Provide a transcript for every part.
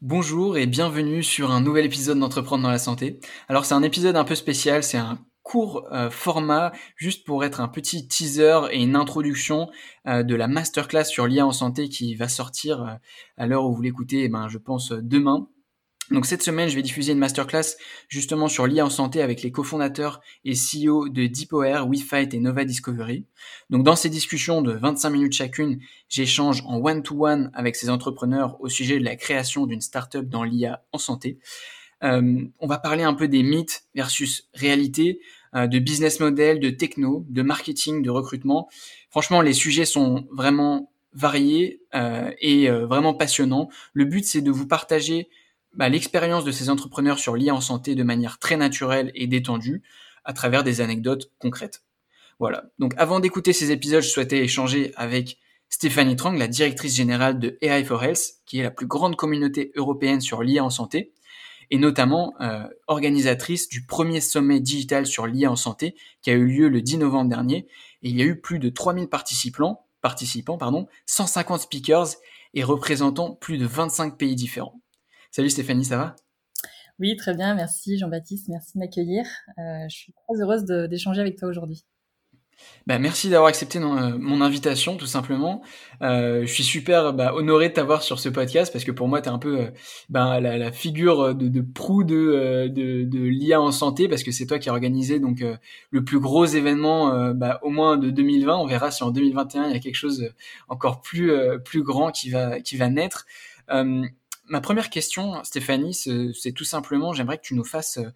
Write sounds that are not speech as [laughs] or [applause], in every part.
Bonjour et bienvenue sur un nouvel épisode d'Entreprendre dans la santé. Alors c'est un épisode un peu spécial, c'est un court euh, format juste pour être un petit teaser et une introduction euh, de la masterclass sur l'IA en santé qui va sortir euh, à l'heure où vous l'écoutez, eh ben, je pense demain. Donc cette semaine, je vais diffuser une masterclass justement sur l'IA en santé avec les cofondateurs et CEO de DeepOR, WeFight et Nova Discovery. Donc dans ces discussions de 25 minutes chacune, j'échange en one-to-one avec ces entrepreneurs au sujet de la création d'une startup dans l'IA en santé. Euh, on va parler un peu des mythes versus réalité, euh, de business model, de techno, de marketing, de recrutement. Franchement, les sujets sont vraiment variés euh, et vraiment passionnants. Le but, c'est de vous partager bah, l'expérience de ces entrepreneurs sur l'IA en santé de manière très naturelle et détendue à travers des anecdotes concrètes. Voilà. Donc avant d'écouter ces épisodes, je souhaitais échanger avec Stéphanie Trang, la directrice générale de AI for Health, qui est la plus grande communauté européenne sur l'IA en santé, et notamment euh, organisatrice du premier sommet digital sur l'IA en santé qui a eu lieu le 10 novembre dernier. Et il y a eu plus de 3000 participants, participants pardon, 150 speakers et représentant plus de 25 pays différents. Salut Stéphanie, ça va? Oui, très bien, merci Jean-Baptiste, merci de m'accueillir. Euh, je suis très heureuse d'échanger avec toi aujourd'hui. Bah, merci d'avoir accepté euh, mon invitation, tout simplement. Euh, je suis super bah, honoré de t'avoir sur ce podcast parce que pour moi, tu es un peu bah, la, figure de, de proue de, de, de l'IA en santé parce que c'est toi qui as organisé donc, le plus gros événement bah, au moins de 2020. On verra si en 2021, il y a quelque chose encore plus, plus grand qui va, qui va naître ma première question, Stéphanie, c'est tout simplement, j'aimerais que tu nous fasses euh,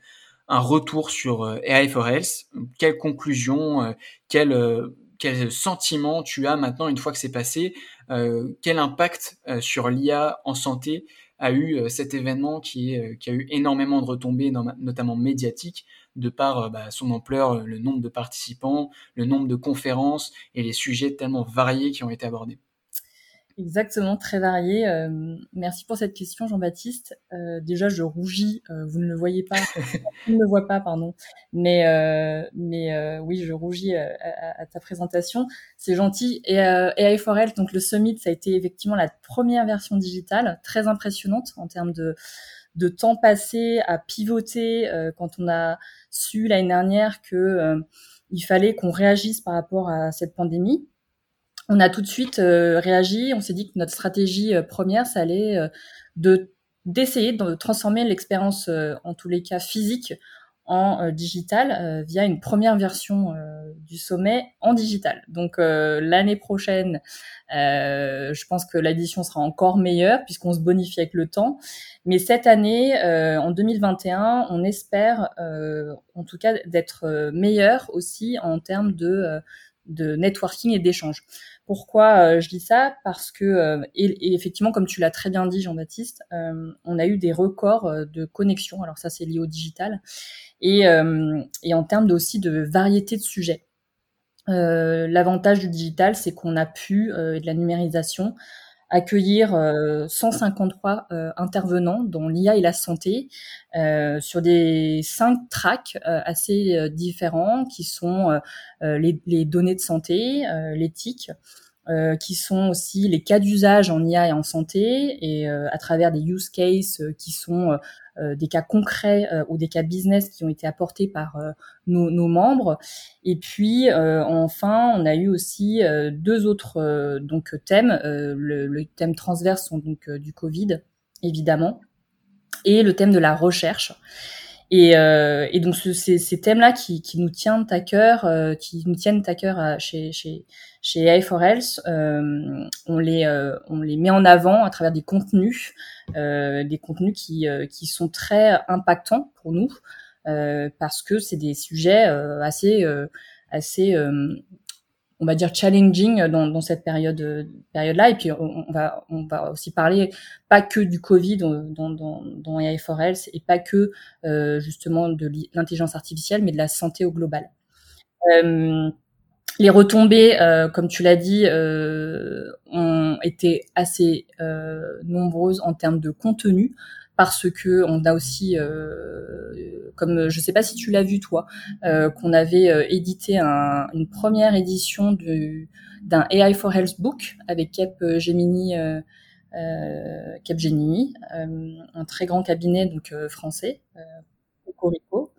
un retour sur euh, AI for Health. Quelle conclusion, euh, quel, sentiment tu as maintenant une fois que c'est passé Quel impact sur l'IA en santé a eu cet événement qui a eu énormément de retombées, notamment médiatiques, de par bah, son ampleur, le nombre de participants, le nombre de conférences et les sujets tellement variés qui ont été abordés? Exactement, très varié. Euh, merci pour cette question, Jean-Baptiste. Euh, déjà, je rougis. Euh, vous ne le voyez pas, [laughs] vous ne le voit pas, pardon. Mais mais oui, je rougis à, ta présentation. C'est gentil. Et AI for Health, donc le summit, ça a été effectivement la première version digitale, très impressionnante en termes de de temps passé à pivoter quand on a su l'année dernière que il fallait qu'on réagisse par rapport à cette pandémie on a tout de suite euh, réagi. On s'est dit que notre stratégie euh, première, ça allait euh, de d'essayer de transformer l'expérience, en tous les cas physique, en digital via une première version du sommet en digital. Donc l'année prochaine, je pense que l'édition sera encore meilleure puisqu'on se bonifie avec le temps. Mais cette année, en 2021, on espère, en tout cas, d'être meilleur aussi en termes de de networking et d'échange. Pourquoi euh, je dis ça? Parce que, euh, et, effectivement, comme tu l'as très bien dit, Jean-Baptiste, euh, on a eu des records de connexion. Alors ça, c'est lié au digital. Et, et en termes aussi de variété de sujets. L'avantage du digital, c'est qu'on a pu, et de la numérisation, accueillir 153 euh, euh, intervenants dans l'IA et la santé euh, sur des cinq tracks assez différents qui sont les, les, données de santé, l'éthique, euh, qui sont aussi les cas d'usage en IA et en santé, et euh, à travers des use cases euh, qui sont des cas concrets ou des cas business qui ont été apportés par nos, nos, membres. Et puis enfin, on a eu aussi deux autres donc thèmes. Le, le, thème transverse sont donc du Covid, évidemment, et le thème de la recherche. Et, euh, et donc ce, ces, ces thèmes-là qui, qui, nous tiennent à cœur, euh, qui nous tiennent à cœur à, chez chez chez AI for Health, euh, on les euh, on les met en avant à travers des contenus, euh, des contenus qui qui sont très impactants pour nous parce que c'est des sujets assez assez on va dire challenging dans, cette période période là et puis on, va on va aussi parler pas que du Covid dans dans, dans AI for Health et pas que justement de l'intelligence artificielle mais de la santé au global. Euh, les retombées, euh, comme tu l'as dit, euh, ont été assez nombreuses en termes de contenu parce que on a aussi, comme je sais pas si tu l'as vu toi, qu'on avait édité un, une première édition d'un AI for Health book avec Cap Gemini, euh, Cap Gemini, un très grand cabinet donc français, Corico.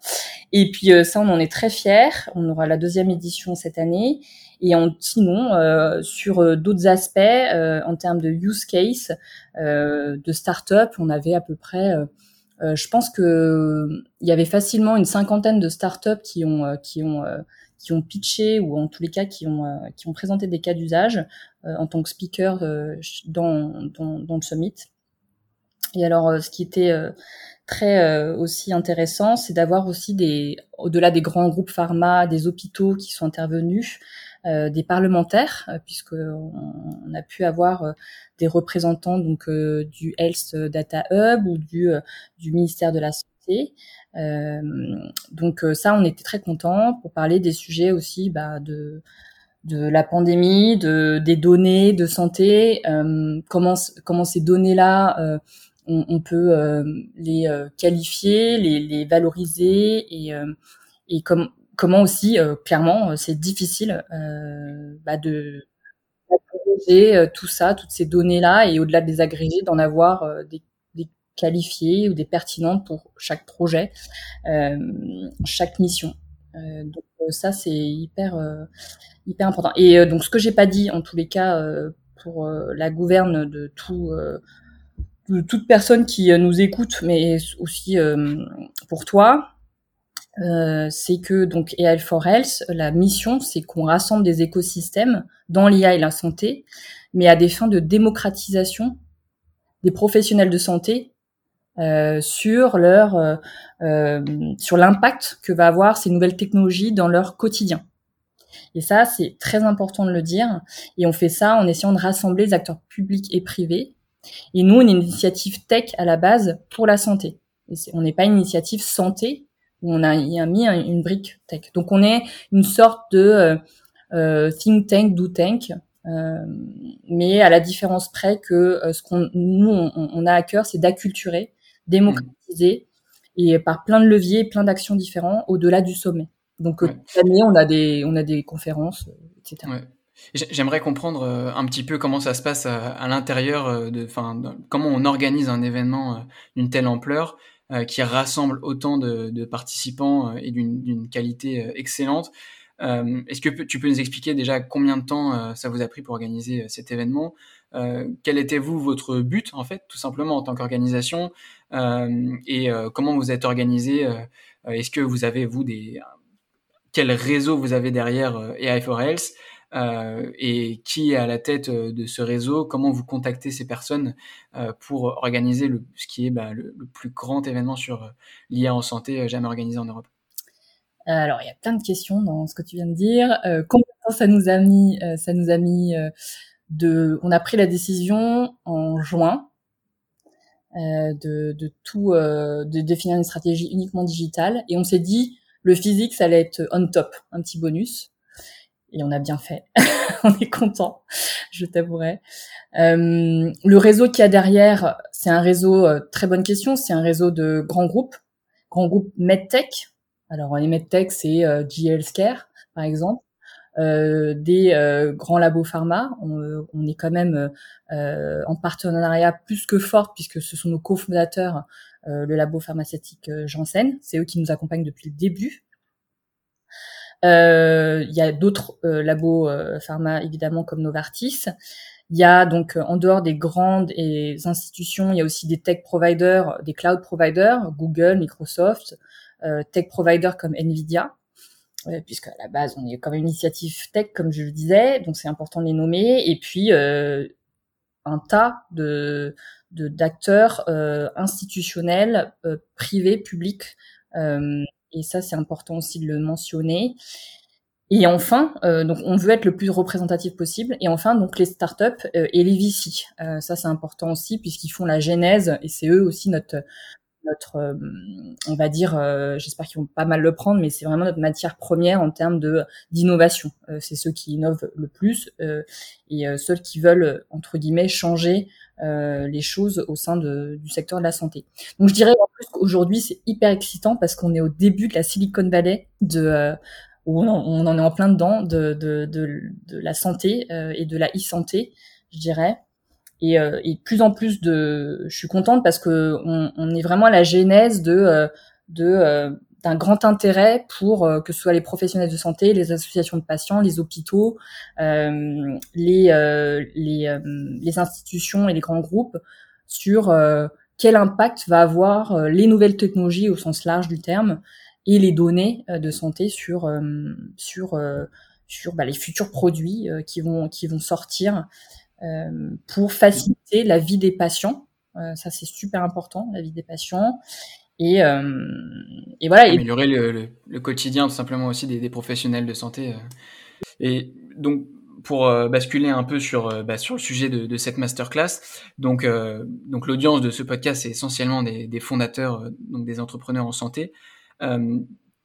Et puis euh, ça, on en est très fiers. On aura la deuxième édition cette année. Et en, sinon, euh, sur euh, d'autres aspects, en termes de use case, de start-up, on avait à peu près, je pense que il y avait facilement une cinquantaine de start-up qui ont qui ont qui ont pitché ou en tous les cas qui ont qui ont présenté des cas d'usage en tant que speaker dans, dans, dans le summit. Et alors, ce qui était très euh, aussi intéressant, c'est d'avoir aussi des, au-delà des grands groupes pharma, des hôpitaux qui sont intervenus, euh, des parlementaires, euh, puisque on, a pu avoir des représentants donc du Health Data Hub ou du du ministère de la Santé. donc ça, on était très contents pour parler des sujets aussi bah, de de la pandémie, de des données de santé, comment comment ces données là on, on peut euh, les euh, qualifier, les, les, valoriser et, euh, et comme, comment aussi, clairement, c'est difficile bah de d'agréger tout ça, toutes ces données-là, et au-delà de les agréger, d'en avoir des, des, ou des pertinentes pour chaque projet, euh, chaque mission. Euh, donc ça, c'est hyper hyper important. Et donc ce que j'ai pas dit, en tous les cas, pour la gouverne de tout toute personne qui euh, nous écoute, mais aussi euh, pour toi, euh, c'est que donc AI for Health, la mission, c'est qu'on rassemble des écosystèmes dans l'IA et la santé, mais à des fins de démocratisation des professionnels de santé euh, sur leur euh, sur l'impact que va avoir ces nouvelles technologies dans leur quotidien. Et ça, c'est très important de le dire. Et on fait ça en essayant de rassembler les acteurs publics et privés et nous, on est une initiative tech à la base pour la santé. On n'est pas une initiative santé où on a, mis une brique tech. Donc on est une sorte de euh, euh, think tank, do tank, euh, mais à la différence près que ce qu'on nous on, a à cœur, c'est d'acculturer, démocratiser et par plein de leviers, plein d'actions différents au-delà du sommet. Donc cette année, on a des on a des conférences, etc. J'aimerais comprendre un petit peu comment ça se passe à, l'intérieur, de, enfin, comment on organise un événement d'une telle ampleur qui rassemble autant de, participants et d'une qualité excellente. Est-ce que tu peux nous expliquer déjà combien de temps ça vous a pris pour organiser cet événement? Quel était vous votre but en fait, tout simplement en tant qu'organisation? Et comment vous êtes organisé Est-ce que vous avez vous des quel réseau vous avez derrière AI for Health? Euh, et qui est à la tête euh, de ce réseau, comment vous contactez ces personnes euh, pour organiser le, ce qui est bah, le, plus grand événement sur l'IA en santé jamais organisé en Europe? Alors, il y a plein de questions dans ce que tu viens de dire. combien de temps ça nous a mis Ça nous a mis de. On a pris la décision en juin de, de, tout, de définir une stratégie uniquement digitale, et on s'est dit le physique, ça allait être on top, un petit bonus et on a bien fait. [laughs] on est content, je t'avouerai. Euh, le réseau qu'il y a derrière, c'est un réseau, euh, très bonne question, c'est un réseau de grands groupes, grands groupes MedTech. Alors les MedTech, c'est euh, par exemple. Euh, des grands labos pharma. On, on, est quand même en partenariat plus que fort puisque ce sont nos cofondateurs, le labo pharmaceutique Janssen. C'est eux qui nous accompagnent depuis le début. Euh, il y a d'autres euh, labos euh, pharma évidemment comme Novartis. Il y a donc en dehors des grandes institutions, il y a aussi des tech providers, des cloud providers, Google, Microsoft, tech providers comme Nvidia, puisque à la base on est comme une initiative tech comme je le disais, donc c'est important de les nommer. Et puis un tas de d'acteurs institutionnels, privés, publics, et ça c'est important aussi de le mentionner. Et enfin, euh, donc on veut être le plus représentatif possible. Et enfin, donc les startups euh, et les VC. Euh, ça, c'est important aussi puisqu'ils font la genèse et c'est eux aussi notre notre, euh, on va dire, euh, j'espère qu'ils vont pas mal le prendre, mais c'est vraiment notre matière première en termes de d'innovation. Euh, c'est ceux qui innovent le plus et ceux qui veulent entre guillemets changer les choses au sein de, du secteur de la santé. Donc je dirais en plus qu'aujourd'hui c'est hyper excitant parce qu'on est au début de la Silicon Valley de où on en, est en plein dedans de, de, de, de la santé et de la e-santé, je dirais. Et, euh, et, plus en plus de, je suis contente parce que on, on est vraiment à la genèse de euh, de euh, d'un grand intérêt pour que ce soit les professionnels de santé, les associations de patients, les hôpitaux, euh, les les, les institutions et les grands groupes sur quel impact va avoir les nouvelles technologies au sens large du terme et les données de santé sur sur sur bah, les futurs produits qui vont qui vont sortir. euh, pour faciliter la vie des patients. Euh, ça, c'est super important, la vie des patients. Et, euh, voilà. Améliorer le, quotidien tout simplement aussi des, professionnels de santé. Et donc, pour basculer un peu sur, bah, sur le sujet de, de cette masterclass, donc, donc l'audience de ce podcast, c'est essentiellement des, fondateurs, donc des entrepreneurs en santé. Euh,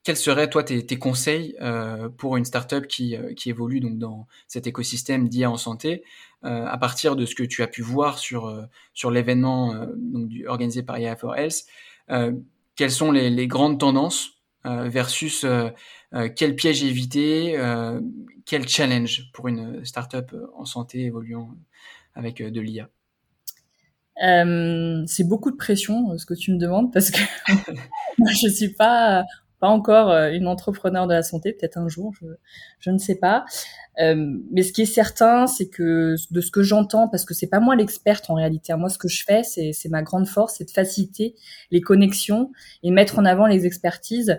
quels seraient toi tes, tes conseils euh, pour une startup qui, qui évolue donc dans cet écosystème d'IA en santé? euh, à partir de ce que tu as pu voir sur, euh, sur l'événement euh, organisé par IA for Health, quelles sont les, grandes tendances versus quel piège éviter, quel challenge pour une startup en santé évoluant avec de l'IA euh, c'est beaucoup de pression, ce que tu me demandes, parce que [laughs] moi, je suis pas pas encore euh, une entrepreneur de la santé, peut-être un jour, je, je, ne sais pas. Euh, mais ce qui est certain, c'est que de ce que j'entends, parce que c'est pas moi l'experte en réalité, hein, moi ce que je fais, c'est, ma grande force, c'est de faciliter les connexions et mettre en avant les expertises,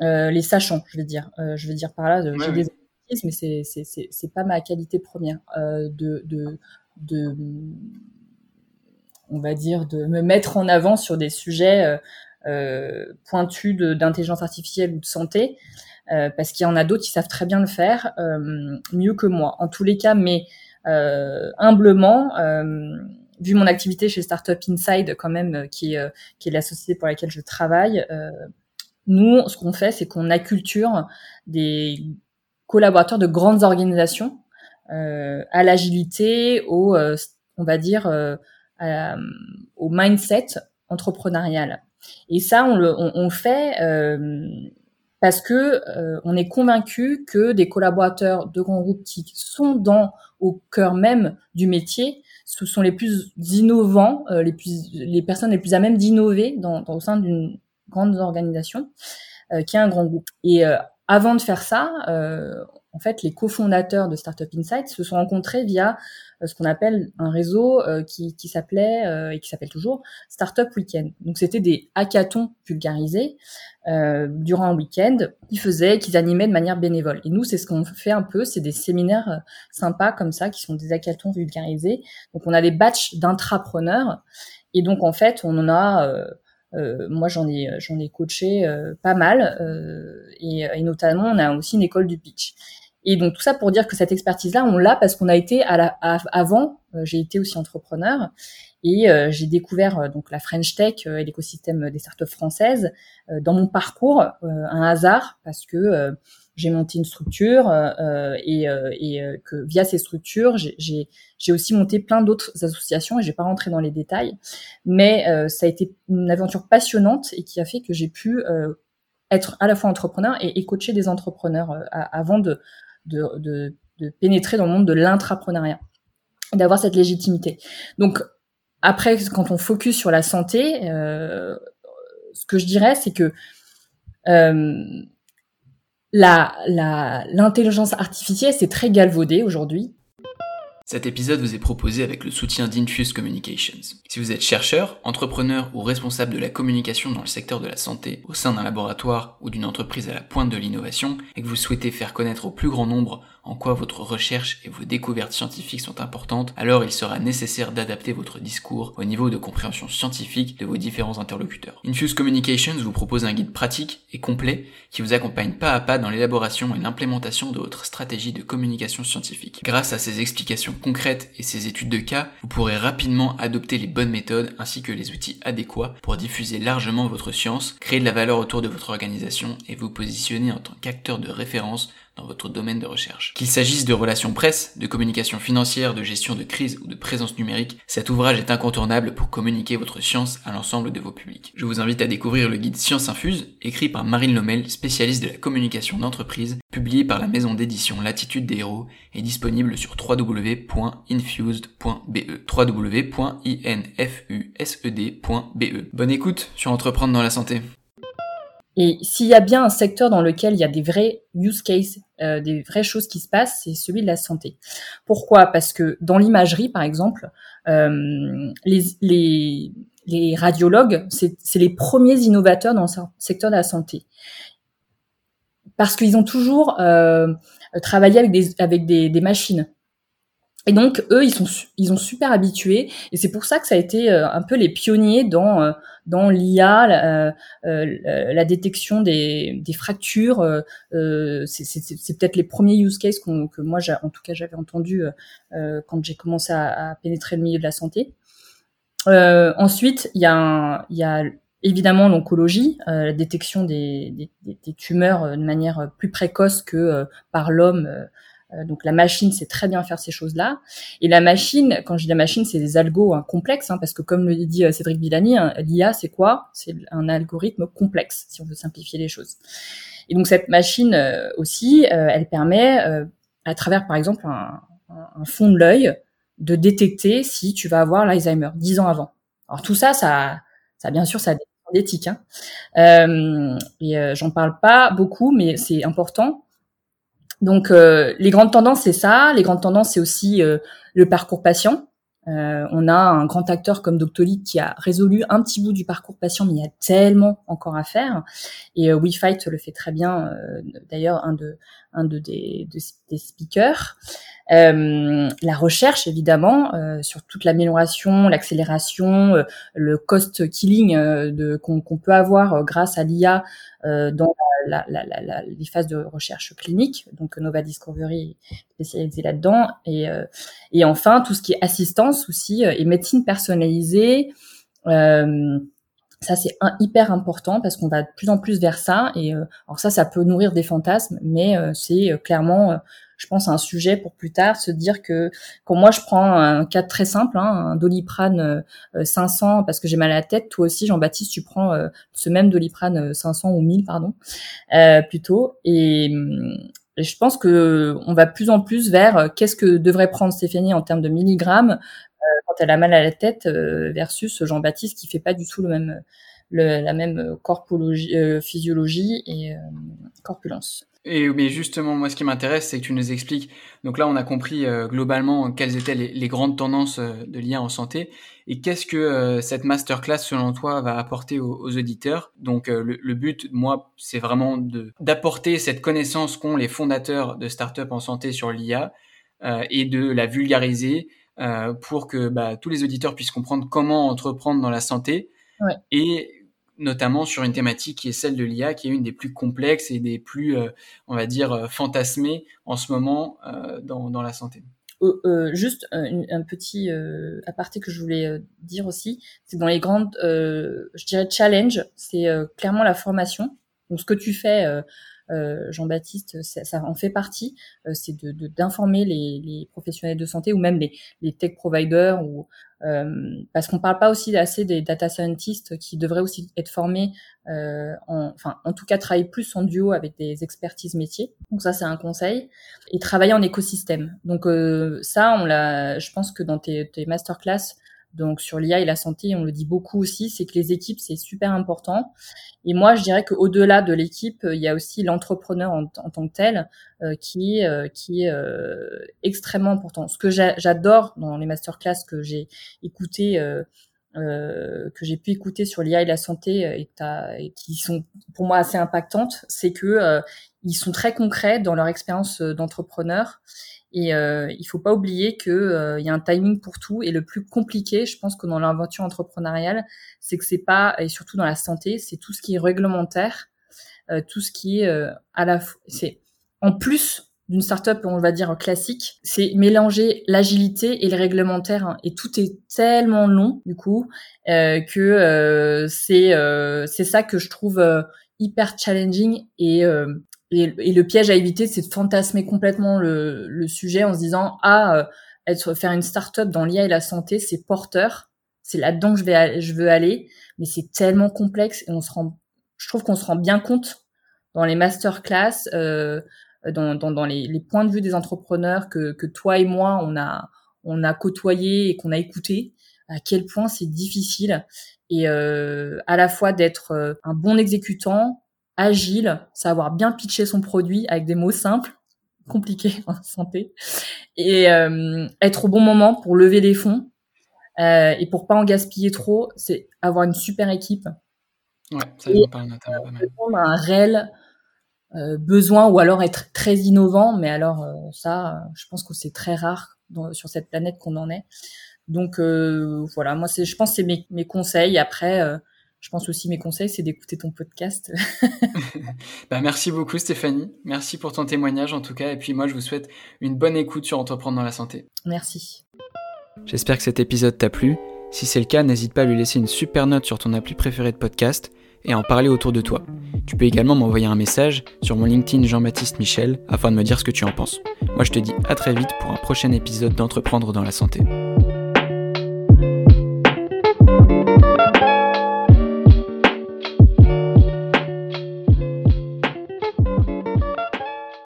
euh, les sachants, je veux dire. Euh, je veux dire par là, j'ai des expertises, mais c'est, pas ma qualité première euh, de, de, de on va dire, de me mettre en avant sur des sujets euh, pointus d'intelligence artificielle ou de santé, euh, parce qu'il y en a d'autres qui savent très bien le faire, euh, mieux que moi. En tous les cas, mais humblement, vu mon activité chez Startup Inside, quand même, qui est, la société pour laquelle je travaille, nous, ce qu'on fait, c'est qu'on acculture des collaborateurs de grandes organisations à l'agilité, au, on va dire, au mindset entrepreneurial. Et ça, on le on, fait euh, parce que euh, on est convaincu que des collaborateurs de grands groupes qui sont dans au cœur même du métier, ce sont les plus innovants, euh, les plus les personnes les plus à même d'innover dans, dans, au sein d'une grande organisation euh, qui est un grand groupe. Et avant de faire ça, en fait, les cofondateurs de Startup Insight se sont rencontrés via euh, ce qu'on appelle un réseau euh, qui, qui s'appelait euh, et qui s'appelle toujours Startup Weekend. Donc c'était des hackathons vulgarisés euh, durant un week-end qu'ils faisaient, qu'ils animaient de manière bénévole. Et nous, c'est ce qu'on fait un peu, c'est des séminaires sympas comme ça, qui sont des hackathons vulgarisés. Donc on a des batchs d'intrapreneurs et donc en fait on en a euh, moi, j'en ai, j'en ai coaché euh, pas mal, euh, et, et, notamment, on a aussi une école du pitch. Et donc tout ça pour dire que cette expertise-là, on l'a parce qu'on a été à la, avant. Euh, j'ai été aussi entrepreneur et euh, j'ai découvert euh, donc la French Tech et l'écosystème des startups françaises dans mon parcours, un hasard parce que j'ai monté une structure et, et que via ces structures, j'ai aussi monté plein d'autres associations et j'ai pas rentré dans les détails, mais ça a été une aventure passionnante et qui a fait que j'ai pu être à la fois entrepreneur et, et coacher des entrepreneurs avant de, de, de, pénétrer dans le monde de l'intrapreneuriat, d'avoir cette légitimité. Donc après, quand on focus sur la santé, euh, ce que je dirais, c'est que euh, l'intelligence la, artificielle, c'est très galvaudé aujourd'hui. Cet épisode vous est proposé avec le soutien d'Infuse Communications. Si vous êtes chercheur, entrepreneur ou responsable de la communication dans le secteur de la santé au sein d'un laboratoire ou d'une entreprise à la pointe de l'innovation et que vous souhaitez faire connaître au plus grand nombre en quoi votre recherche et vos découvertes scientifiques sont importantes, alors il sera nécessaire d'adapter votre discours au niveau de compréhension scientifique de vos différents interlocuteurs. Infuse Communications vous propose un guide pratique et complet qui vous accompagne pas à pas dans l'élaboration et l'implémentation de votre stratégie de communication scientifique. Grâce à ces explications concrètes et ces études de cas, vous pourrez rapidement adopter les bonnes méthodes ainsi que les outils adéquats pour diffuser largement votre science, créer de la valeur autour de votre organisation et vous positionner en tant qu'acteur de référence dans votre domaine de recherche. Qu'il s'agisse de relations presse, de communication financière, de gestion de crise ou de présence numérique, cet ouvrage est incontournable pour communiquer votre science à l'ensemble de vos publics. Je vous invite à découvrir le guide Science Infuse, écrit par Marine Lomel, spécialiste de la communication d'entreprise, publié par la maison d'édition Latitude des Héros et disponible sur www.infused.be www.infused.be Bonne écoute sur Entreprendre dans la santé. Et s'il y a bien un secteur dans lequel il y a des vrais use cases, euh, des vraies choses qui se passent, c'est celui de la santé. Pourquoi? Parce que dans l'imagerie, par exemple, euh, les, les, les, radiologues, c'est les premiers innovateurs dans le secteur de la santé. Parce qu'ils ont toujours euh, travaillé avec des, avec des, des machines. Et donc eux, ils sont ils ont super habitués et c'est pour ça que ça a été euh, un peu les pionniers dans euh, dans l'IA, la, euh, la, détection des, des fractures. c'est peut-être les premiers use cases que moi, en tout cas, j'avais entendu quand j'ai commencé à, pénétrer le milieu de la santé. ensuite, il y a y a évidemment l'oncologie, la détection des, des, tumeurs de manière plus précoce que par l'homme donc la machine sait très bien faire ces choses-là. Et la machine, quand je dis la machine, c'est des algos hein, complexes, hein, parce que comme le dit euh, Cédric Villani, hein, l'IA c'est quoi? C'est un algorithme complexe, si on veut simplifier les choses. Et donc cette machine euh, aussi, elle permet, à travers par exemple un, un fond de l'œil, de détecter si tu vas avoir l'Alzheimer dix ans avant. Alors tout ça, ça, ça bien sûr, ça a des éthiques. Hein. Euh, et j'en parle pas beaucoup, mais c'est important donc euh, les grandes tendances, c'est ça. Les grandes tendances, c'est aussi euh, le parcours patient. Euh, on a un grand acteur comme Doctolib qui a résolu un petit bout du parcours patient, mais il y a tellement encore à faire. Et euh, WeFight le fait très bien. D'ailleurs, un de un de des, des speakers. Euh, la recherche, évidemment, euh, sur toute l'amélioration, l'accélération, euh, le cost killing de, qu'on, peut avoir grâce à l'IA dans la, la, la, les phases de recherche clinique. Donc Nova Discovery est spécialisée là-dedans. Et, et enfin, tout ce qui est assistance aussi et médecine personnalisée. Ça c'est hyper important parce qu'on va de plus en plus vers ça et alors ça ça peut nourrir des fantasmes mais c'est clairement je pense, un sujet pour plus tard, se dire que quand moi je prends un cas très simple, hein, un doliprane 500 euh, parce que j'ai mal à la tête, toi aussi Jean-Baptiste, tu prends euh, ce même doliprane 500 ou 1000 pardon, euh, plutôt et je pense que on va plus en plus vers qu'est-ce que devrait prendre Stéphanie en termes de milligrammes quand elle a mal à la tête versus Jean-Baptiste qui fait pas du tout le même la même corpologie, physiologie et corpulence. Et mais justement, moi, ce qui m'intéresse, c'est que tu nous expliques. Donc là, on a compris euh, globalement quelles étaient les, grandes tendances euh, de l'IA en santé et qu'est-ce que euh, cette masterclass, selon toi, va apporter aux, auditeurs? Donc le, le, but, moi, c'est vraiment de d'apporter cette connaissance qu'ont les fondateurs de startups en santé sur l'IA et de la vulgariser pour que bah, tous les auditeurs puissent comprendre comment entreprendre dans la santé. Ouais. Et notamment sur une thématique qui est celle de l'IA, qui est une des plus complexes et des plus, euh, on va dire, euh, fantasmées en ce moment euh, dans, dans, la santé. juste un, petit aparté que je voulais dire aussi, c'est dans les grandes, je dirais, challenge, c'est clairement la formation. Donc ce que tu fais euh, Jean-Baptiste, ça, en fait partie, euh, c'est de d'informer les, les, professionnels de santé ou même les, les tech providers ou euh, parce qu'on parle pas aussi assez des data scientists qui devraient aussi être formés, en, enfin en tout cas travailler plus en duo avec des expertises métiers. Donc ça c'est un conseil et travailler en écosystème. Donc ça on l'a, je pense que dans tes, tes masterclass donc sur l'IA et la santé, on le dit beaucoup aussi, c'est que les équipes, c'est super important. Et moi, je dirais qu'au-delà de l'équipe, il y a aussi l'entrepreneur en, tant que tel euh, qui, euh, qui est euh, extrêmement important. Ce que j'adore dans les masterclass que j'ai écouté euh, que j'ai pu écouter sur l'IA et la santé et, et, qui sont pour moi assez impactantes, c'est que ils sont très concrets dans leur expérience d'entrepreneur et euh, il faut pas oublier que euh, y a un timing pour tout. Et le plus compliqué, je pense que dans l'aventure entrepreneuriale, c'est que c'est pas et surtout dans la santé, c'est tout ce qui est réglementaire, euh, tout ce qui est euh, à la c'est en plus d'une startup, on va dire classique, c'est mélanger l'agilité et le réglementaire, hein. et tout est tellement long du coup euh, que c'est c'est ça que je trouve hyper challenging et et, le piège à éviter, c'est de fantasmer complètement le, le, sujet en se disant ah euh, être faire une start-up dans l'IA et la santé, c'est porteur, c'est là-dedans que je vais je veux aller, mais c'est tellement complexe et on se rend, je trouve qu'on se rend bien compte dans les masterclass, euh, dans, dans, dans les, les, points de vue des entrepreneurs que, que toi et moi on a on a côtoyé et qu'on a écouté, à quel point c'est difficile. Et euh, à la fois d'être euh, un bon exécutant, agile, savoir bien pitcher son produit avec des mots simples, [laughs] compliqués en santé, et euh, être au bon moment pour lever les fonds euh, et pour pas en gaspiller trop, c'est avoir une super équipe. Ouais, ça et, pas répondre à un réel euh, besoin ou alors être très innovant, mais alors euh, ça, je pense que c'est très rare dans, sur cette planète qu'on en est. Donc euh, voilà, moi c'est, je pense que c'est mes, mes conseils. Après je pense aussi mes conseils, c'est d'écouter ton podcast. [laughs] [laughs] bah, merci beaucoup Stéphanie. Merci pour ton témoignage en tout cas. Et puis moi, je vous souhaite une bonne écoute sur Entreprendre dans la santé. Merci. J'espère que cet épisode t'a plu. Si c'est le cas, n'hésite pas à lui laisser une super note sur ton appli préféré de podcast et à en parler autour de toi. Tu peux également m'envoyer un message sur mon LinkedIn Jean-Baptiste Michel afin de me dire ce que tu en penses. Moi je te dis à très vite pour un prochain épisode d'Entreprendre dans la santé.